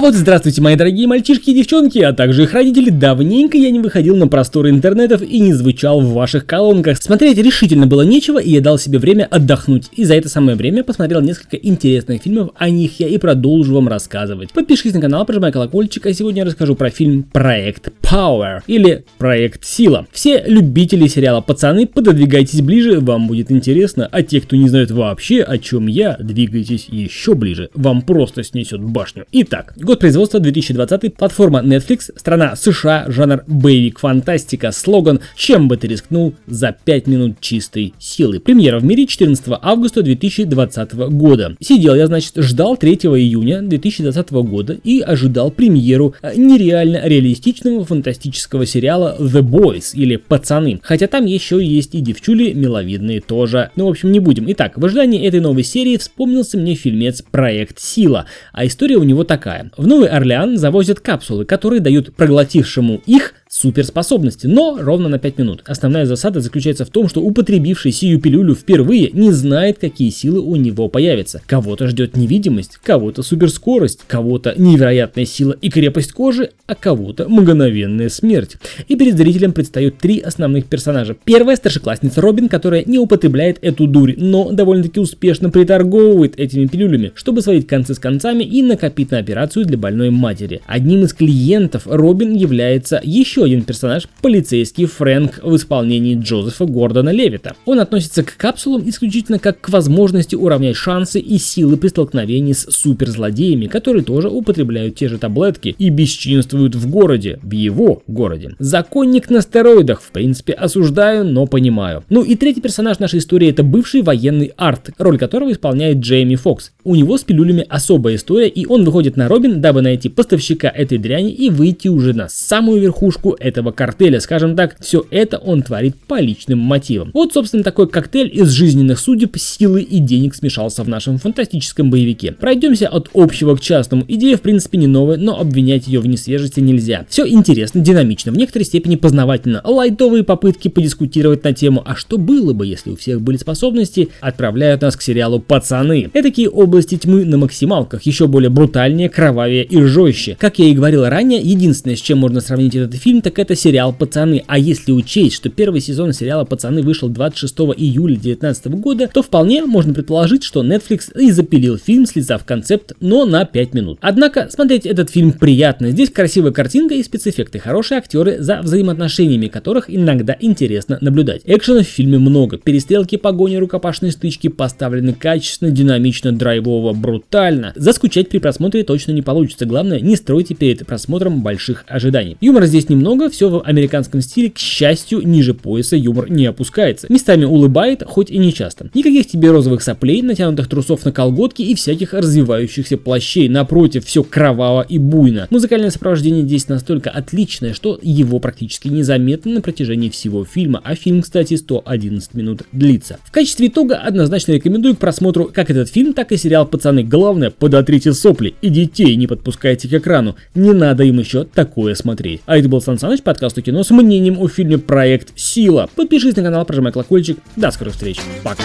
А вот здравствуйте, мои дорогие мальчишки и девчонки, а также их родители. Давненько я не выходил на просторы интернетов и не звучал в ваших колонках. Смотреть решительно было нечего, и я дал себе время отдохнуть. И за это самое время посмотрел несколько интересных фильмов, о них я и продолжу вам рассказывать. Подпишись на канал, прожимай колокольчик, а сегодня я расскажу про фильм Проект Power или Проект Сила. Все любители сериала Пацаны, пододвигайтесь ближе, вам будет интересно, а те, кто не знают вообще, о чем я, двигайтесь еще ближе, вам просто снесет башню. Итак, Год производства 2020, платформа Netflix, страна США, жанр боевик фантастика, слоган «Чем бы ты рискнул за 5 минут чистой силы». Премьера в мире 14 августа 2020 года. Сидел я, значит, ждал 3 июня 2020 года и ожидал премьеру нереально реалистичного фантастического сериала The Boys или Пацаны. Хотя там еще есть и девчули миловидные тоже. Ну, в общем, не будем. Итак, в ожидании этой новой серии вспомнился мне фильмец «Проект Сила», а история у него такая. В Новый Орлеан завозят капсулы, которые дают проглотившему их суперспособности, но ровно на 5 минут. Основная засада заключается в том, что употребивший сию пилюлю впервые не знает, какие силы у него появятся. Кого-то ждет невидимость, кого-то суперскорость, кого-то невероятная сила и крепость кожи, а кого-то мгновенная смерть. И перед зрителем предстают три основных персонажа. Первая старшеклассница Робин, которая не употребляет эту дурь, но довольно-таки успешно приторговывает этими пилюлями, чтобы сводить концы с концами и накопить на операцию для больной матери. Одним из клиентов Робин является еще еще один персонаж, полицейский Фрэнк в исполнении Джозефа Гордона Левита. Он относится к капсулам исключительно как к возможности уравнять шансы и силы при столкновении с суперзлодеями, которые тоже употребляют те же таблетки и бесчинствуют в городе, в его городе. Законник на стероидах, в принципе, осуждаю, но понимаю. Ну и третий персонаж нашей истории это бывший военный Арт, роль которого исполняет Джейми Фокс. У него с пилюлями особая история, и он выходит на Робин, дабы найти поставщика этой дряни и выйти уже на самую верхушку верхушку этого картеля. Скажем так, все это он творит по личным мотивам. Вот, собственно, такой коктейль из жизненных судеб, силы и денег смешался в нашем фантастическом боевике. Пройдемся от общего к частному. Идея, в принципе, не новая, но обвинять ее в несвежести нельзя. Все интересно, динамично, в некоторой степени познавательно. Лайтовые попытки подискутировать на тему «А что было бы, если у всех были способности?» отправляют нас к сериалу «Пацаны». Этакие области тьмы на максималках, еще более брутальнее, кровавее и жестче. Как я и говорил ранее, единственное, с чем можно сравнить этот фильм, так это сериал «Пацаны». А если учесть, что первый сезон сериала «Пацаны» вышел 26 июля 2019 года, то вполне можно предположить, что Netflix и запилил фильм, слезав концепт, но на 5 минут. Однако смотреть этот фильм приятно. Здесь красивая картинка и спецэффекты, хорошие актеры, за взаимоотношениями которых иногда интересно наблюдать. Экшена в фильме много. Перестрелки, погони, рукопашные стычки поставлены качественно, динамично, драйвово, брутально. Заскучать при просмотре точно не получится. Главное, не стройте перед просмотром больших ожиданий. Юмора здесь немного много, все в американском стиле, к счастью, ниже пояса юмор не опускается. Местами улыбает, хоть и не часто. Никаких тебе розовых соплей, натянутых трусов на колготки и всяких развивающихся плащей. Напротив, все кроваво и буйно. Музыкальное сопровождение здесь настолько отличное, что его практически незаметно на протяжении всего фильма, а фильм, кстати, 111 минут длится. В качестве итога однозначно рекомендую к просмотру как этот фильм, так и сериал «Пацаны». Главное, подотрите сопли и детей не подпускайте к экрану. Не надо им еще такое смотреть. А это был Сан Саныч, подкаст о кино с мнением о фильме «Проект Сила». Подпишись на канал, прожимай колокольчик. До скорых встреч. Пока.